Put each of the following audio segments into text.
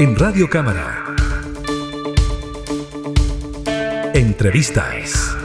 En Radio Cámara. Entrevistas.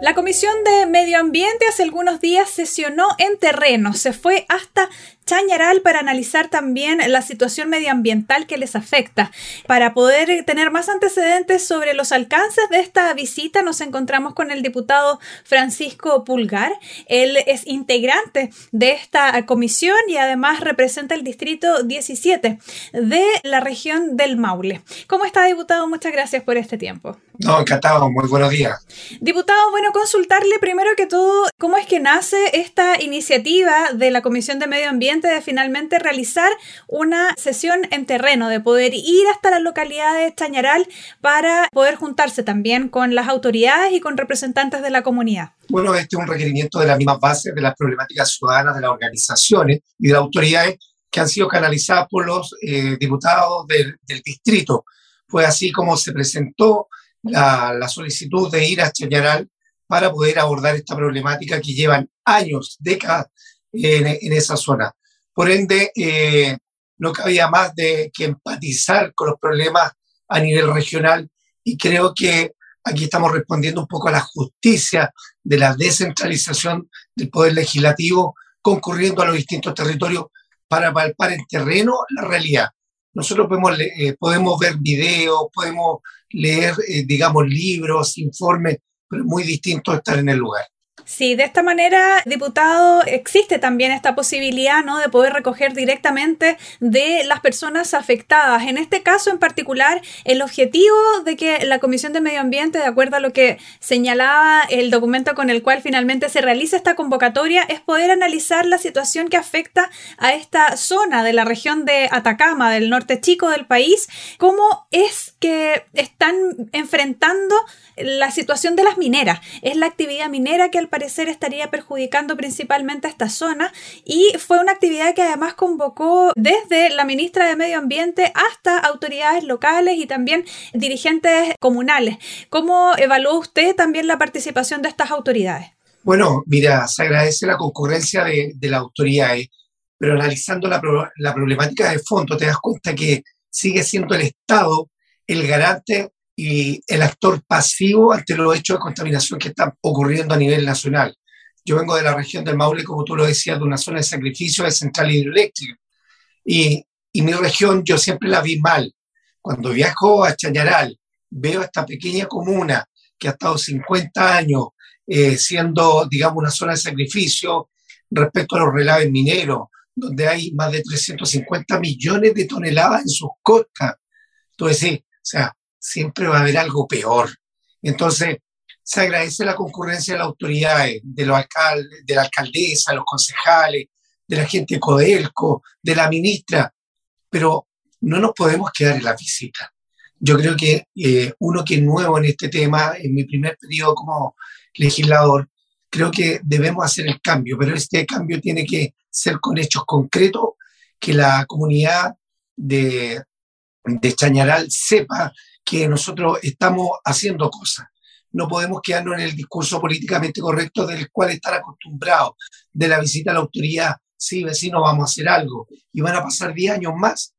La Comisión de Medio Ambiente hace algunos días sesionó en terreno, se fue hasta Chañaral para analizar también la situación medioambiental que les afecta. Para poder tener más antecedentes sobre los alcances de esta visita, nos encontramos con el diputado Francisco Pulgar. Él es integrante de esta comisión y además representa el distrito 17 de la región del Maule. ¿Cómo está, diputado? Muchas gracias por este tiempo. No, encantado, muy buenos días. Diputado, bueno, consultarle primero que todo cómo es que nace esta iniciativa de la Comisión de Medio Ambiente de finalmente realizar una sesión en terreno, de poder ir hasta la localidad de Chañaral para poder juntarse también con las autoridades y con representantes de la comunidad. Bueno, este es un requerimiento de las mismas bases de las problemáticas ciudadanas de las organizaciones y de las autoridades que han sido canalizadas por los eh, diputados del, distrito. Fue así como se presentó la, solicitud de ir a Chañaral para poder abordar esta problemática que llevan años, décadas en esa zona. Por ende, eh, no cabía más de que empatizar con los problemas a nivel regional y creo que aquí estamos respondiendo un poco a la justicia de la descentralización del poder legislativo, concurriendo a los distintos territorios para palpar en terreno la realidad. Nosotros podemos, eh, podemos ver videos, podemos leer, eh, digamos, libros, informes, pero es muy distinto estar en el lugar. Sí, de esta manera, diputado, existe también esta posibilidad ¿no? de poder recoger directamente de las personas afectadas. En este caso en particular, el objetivo de que la Comisión de Medio Ambiente, de acuerdo a lo que señalaba el documento con el cual finalmente se realiza esta convocatoria, es poder analizar la situación que afecta a esta zona de la región de Atacama, del norte chico del país, cómo es que están enfrentando la situación de las mineras. Es la actividad minera que al parecer estaría perjudicando principalmente a esta zona y fue una actividad que además convocó desde la ministra de Medio Ambiente hasta autoridades locales y también dirigentes comunales. ¿Cómo evaluó usted también la participación de estas autoridades? Bueno, mira, se agradece la concurrencia de, las autoridades, pero analizando la, la problemática de fondo te das cuenta que sigue siendo el Estado el garante y el actor pasivo ante los hechos de contaminación que están ocurriendo a nivel nacional. Yo vengo de la región del Maule, como tú lo decías, de una zona de sacrificio de central hidroeléctrica. Y, y mi región yo siempre la vi mal. Cuando viajo a Chañaral, veo esta pequeña comuna que ha estado 50 años eh, siendo, digamos, una zona de sacrificio respecto a los relaves mineros, donde hay más de 350 millones de toneladas en sus costas. Entonces, sí, o sea, siempre va a haber algo peor. Entonces, se agradece la concurrencia de las autoridades, de, los alcaldes, de la alcaldesa, los concejales, de la gente de Codelco, de la ministra, pero no nos podemos quedar en la visita. Yo creo que eh, uno que es nuevo en este tema, en mi primer periodo como legislador, creo que debemos hacer el cambio, pero este cambio tiene que ser con hechos concretos, que la comunidad de, de Chañaral sepa que nosotros estamos haciendo cosas. No podemos quedarnos en el discurso políticamente correcto del cual estar acostumbrados, de la visita a la autoridad, sí, vecino, vamos a hacer algo. Y van a pasar 10 años más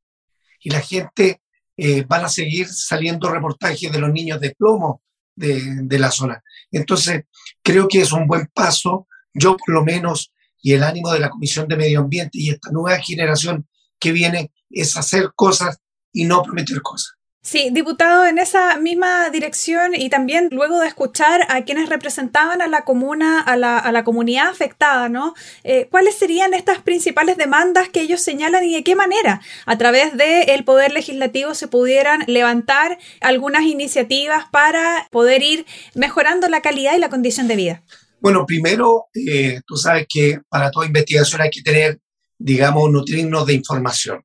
y la gente eh, van a seguir saliendo reportajes de los niños de plomo de, de la zona. Entonces, creo que es un buen paso. Yo, por lo menos, y el ánimo de la Comisión de Medio Ambiente y esta nueva generación que viene es hacer cosas y no prometer cosas. Sí, diputado, en esa misma dirección y también luego de escuchar a quienes representaban a la comuna, a la, comunidad afectada, ¿no? Eh, ¿Cuáles serían estas principales demandas que ellos señalan y de qué manera a través del Poder Legislativo se pudieran levantar algunas iniciativas para poder ir mejorando la calidad y la condición de vida? Bueno, primero, eh, tú sabes que para toda investigación hay que tener, digamos, nutrirnos de información.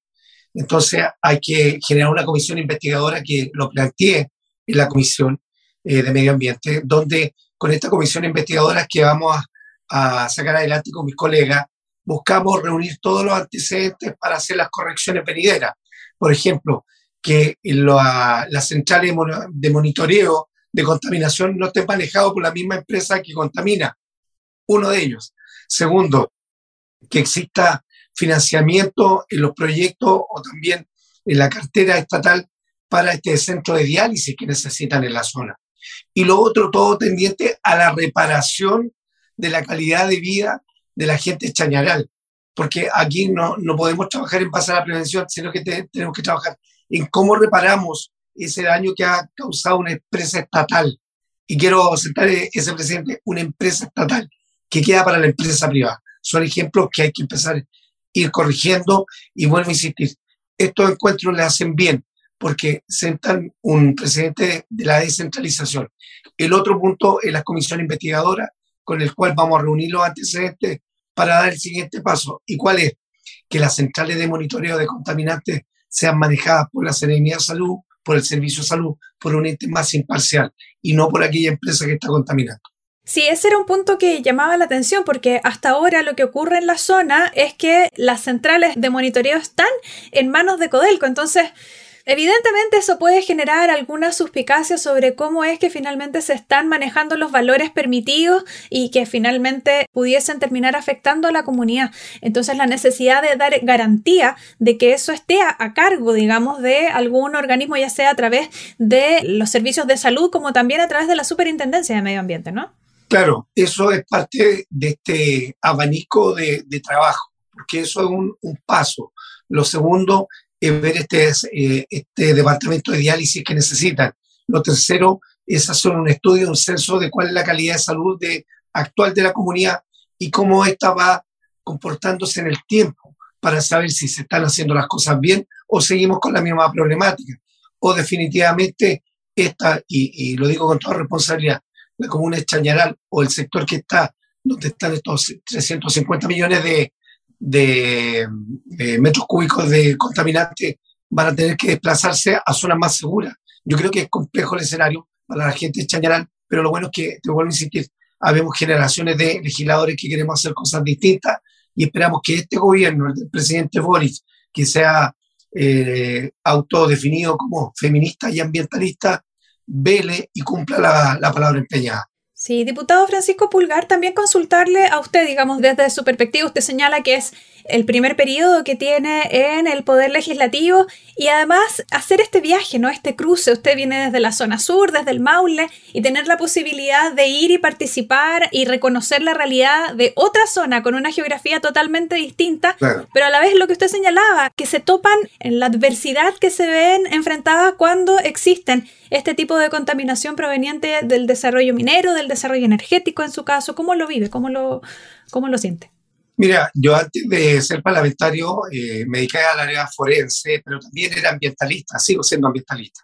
Entonces hay que generar una comisión investigadora que lo plantee en la Comisión eh, de Medio Ambiente, donde con esta comisión investigadora que vamos a, sacar adelante con mis colegas, buscamos reunir todos los antecedentes para hacer las correcciones venideras. Por ejemplo, que las centrales de monitoreo de contaminación no estén manejados por la misma empresa que contamina, uno de ellos. Segundo, que exista financiamiento en los proyectos o también en la cartera estatal para este centro de diálisis que necesitan en la zona. Y lo otro, todo tendiente a la reparación de la calidad de vida de la gente chañaral, porque aquí no, no podemos trabajar en pasar a la prevención, sino que tenemos que trabajar en cómo reparamos ese daño que ha causado una empresa estatal. Y quiero sentar ese presidente, una empresa estatal que queda para la empresa privada. Son ejemplos que hay que empezar ir corrigiendo y vuelvo a insistir, estos encuentros le hacen bien porque sentan un presidente de la descentralización. El otro punto es la comisión investigadora con el cual vamos a reunir los antecedentes para dar el siguiente paso. ¿Y cuál es? Que las centrales de monitoreo de contaminantes sean manejadas por la Serenidad de Salud, por el Servicio de Salud, por un ente más imparcial y no por aquella empresa que está contaminando. Sí, ese era un punto que llamaba la atención porque hasta ahora lo que ocurre en la zona es que las centrales de monitoreo están en manos de Codelco. Entonces, Evidentemente eso puede generar alguna suspicacia sobre cómo es que finalmente se están manejando los valores permitidos y que finalmente pudiesen terminar afectando a la comunidad. Entonces la necesidad de dar garantía de que eso esté a, cargo, digamos, de algún organismo, ya sea a través de los servicios de salud como también a través de la Superintendencia de Medio Ambiente, ¿no? Claro, eso es parte de este abanico de, trabajo, porque eso es un, paso. Lo segundo ver este, eh, este departamento de diálisis que necesitan. Lo tercero es hacer un estudio, un censo de cuál es la calidad de salud de, actual de la comunidad y cómo ésta va comportándose en el tiempo para saber si se están haciendo las cosas bien o seguimos con la misma problemática. O definitivamente esta, y, lo digo con toda responsabilidad, la comuna de Chañaral o el sector que está, donde están estos 350 millones de, de, metros cúbicos de contaminante van a tener que desplazarse a zonas más seguras. Yo creo que es complejo el escenario para la gente de Chañaral, pero lo bueno es que, te vuelvo a insistir, habemos generaciones de legisladores que queremos hacer cosas distintas y esperamos que este gobierno, el presidente Boris, que sea eh, autodefinido como feminista y ambientalista, vele y cumpla la, la palabra empeñada. Sí, diputado Francisco Pulgar, también consultarle a usted, digamos, desde su perspectiva, usted señala que es el primer periodo que tiene en el Poder Legislativo y además hacer este viaje, ¿no? Este cruce. Usted viene desde la zona sur, desde el Maule, y tener la posibilidad de ir y participar y reconocer la realidad de otra zona con una geografía totalmente distinta, pero a la vez lo que usted señalaba, que se topan en la adversidad que se ven enfrentadas cuando existen este tipo de contaminación proveniente del desarrollo minero, del desarrollo energético en su caso? ¿Cómo lo vive? ¿Cómo lo, cómo lo siente? Mira, yo antes de ser parlamentario eh, me dediqué al área forense, pero también era ambientalista, sigo siendo ambientalista.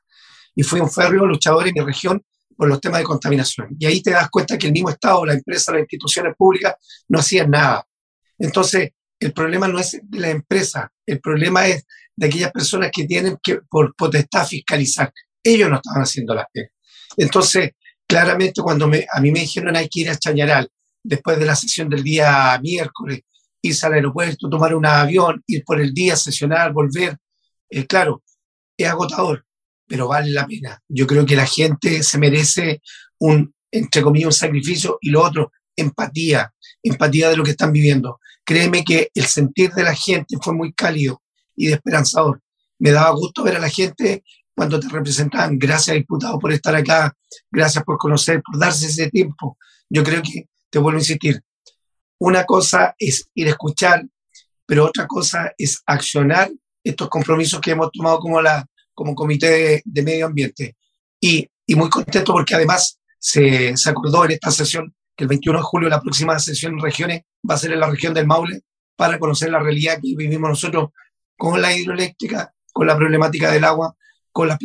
Y fui un férreo luchador en mi región por los temas de contaminación. Y ahí te das cuenta que el mismo Estado, la empresa, las instituciones públicas no hacían nada. Entonces, el problema no es de la empresa, el problema es de aquellas personas que tienen que, por potestad, fiscalizar ellos no estaban haciendo las pegas. Entonces, claramente cuando me, a mí me dijeron hay que ir a Chañaral, después de la sesión del día miércoles, irse al aeropuerto, tomar un avión, ir por el día, sesionar, volver, eh, claro, es agotador, pero vale la pena. Yo creo que la gente se merece un, entre comillas, un sacrificio y lo otro, empatía, empatía de lo que están viviendo. Créeme que el sentir de la gente fue muy cálido y de esperanzador. Me daba gusto ver a la gente cuando te representan. Gracias, diputado, por estar acá. Gracias por conocer, por darse ese tiempo. Yo creo que, te vuelvo a insistir, una cosa es ir a escuchar, pero otra cosa es accionar estos compromisos que hemos tomado como, la, como Comité de, Medio Ambiente. Y, y, muy contento porque además se, se acordó en esta sesión que el 21 de julio la próxima sesión en regiones va a ser en la región del Maule para conocer la realidad que vivimos nosotros con la hidroeléctrica, con la problemática del agua con las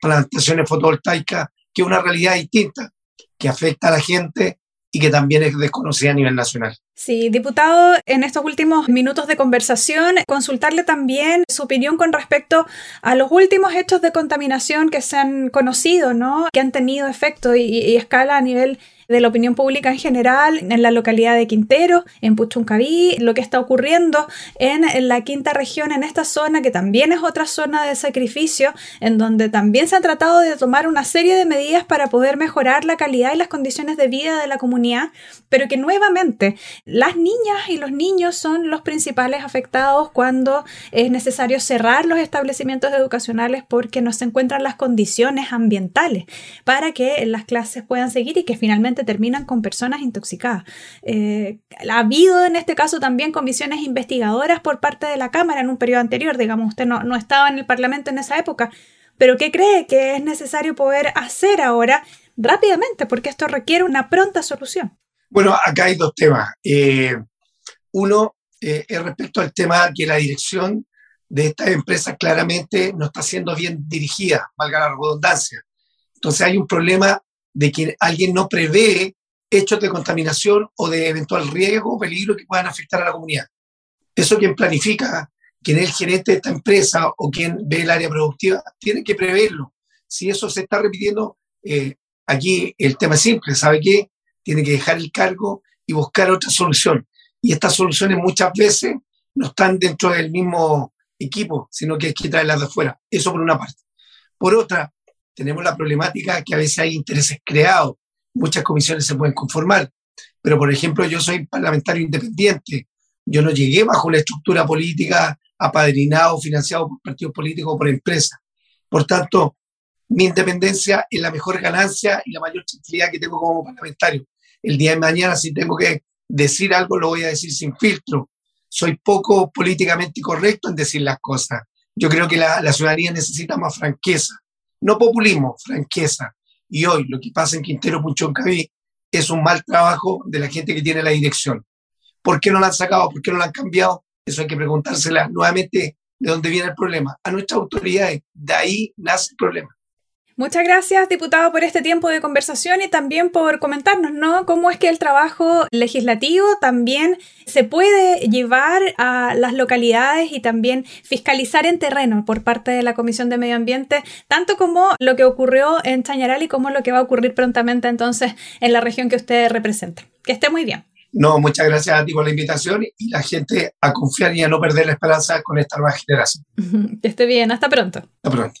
plantaciones fotovoltaicas, que es una realidad distinta, que afecta a la gente y que también es desconocida a nivel nacional. Sí, diputado, en estos últimos minutos de conversación, consultarle también su opinión con respecto a los últimos hechos de contaminación que se han conocido, ¿no? Que han tenido efecto y, escala a nivel de la opinión pública en general en la localidad de Quintero, en Puchuncaví, lo que está ocurriendo en, la quinta región, en esta zona que también es otra zona de sacrificio, en donde también se ha tratado de tomar una serie de medidas para poder mejorar la calidad y las condiciones de vida de la comunidad, pero que nuevamente las niñas y los niños son los principales afectados cuando es necesario cerrar los establecimientos educacionales porque no se encuentran las condiciones ambientales para que las clases puedan seguir y que finalmente terminan con personas intoxicadas. Eh, ha habido en este caso también comisiones investigadoras por parte de la Cámara en un periodo anterior, digamos, usted no, no estaba en el Parlamento en esa época, pero ¿qué cree que es necesario poder hacer ahora rápidamente? Porque esto requiere una pronta solución. Bueno, acá hay dos temas. Eh, uno eh, es respecto al tema que la dirección de esta empresa claramente no está siendo bien dirigida, valga la redundancia. Entonces hay un problema de que alguien no prevé hechos de contaminación o de eventual riesgo o peligro que puedan afectar a la comunidad. Eso quien planifica, quien es el gerente de esta empresa o quien ve el área productiva, tiene que preverlo. Si eso se está repitiendo, eh, aquí el tema es simple, ¿sabe qué? Tiene que dejar el cargo y buscar otra solución. Y estas soluciones muchas veces no están dentro del mismo equipo, sino que hay que traerlas de afuera. Eso por una parte. Por otra, tenemos la problemática que a veces hay intereses creados. Muchas comisiones se pueden conformar. Pero, por ejemplo, yo soy parlamentario independiente. Yo no llegué bajo una estructura política apadrinado, financiado por partidos políticos o por empresas. Por tanto, mi independencia es la mejor ganancia y la mayor tranquilidad que tengo como parlamentario. El día de mañana, si tengo que decir algo, lo voy a decir sin filtro. Soy poco políticamente correcto en decir las cosas. Yo creo que la, ciudadanía necesita más franqueza, no populismo, franqueza. Y hoy lo que pasa en Quintero Punchón Caví es un mal trabajo de la gente que tiene la dirección. ¿Por qué no la han sacado? ¿Por qué no la han cambiado? Eso hay que preguntársela nuevamente de dónde viene el problema. A nuestras autoridades, de ahí nace el problema. Muchas gracias, diputado, por este tiempo de conversación y también por comentarnos, ¿no? Cómo es que el trabajo legislativo también se puede llevar a las localidades y también fiscalizar en terreno por parte de la Comisión de Medio Ambiente, tanto como lo que ocurrió en Chañaral y como lo que va a ocurrir prontamente entonces en la región que usted representa. Que esté muy bien. No, muchas gracias a ti por la invitación y la gente a confiar y a no perder la esperanza con esta nueva generación. Que esté bien, hasta pronto. Hasta pronto.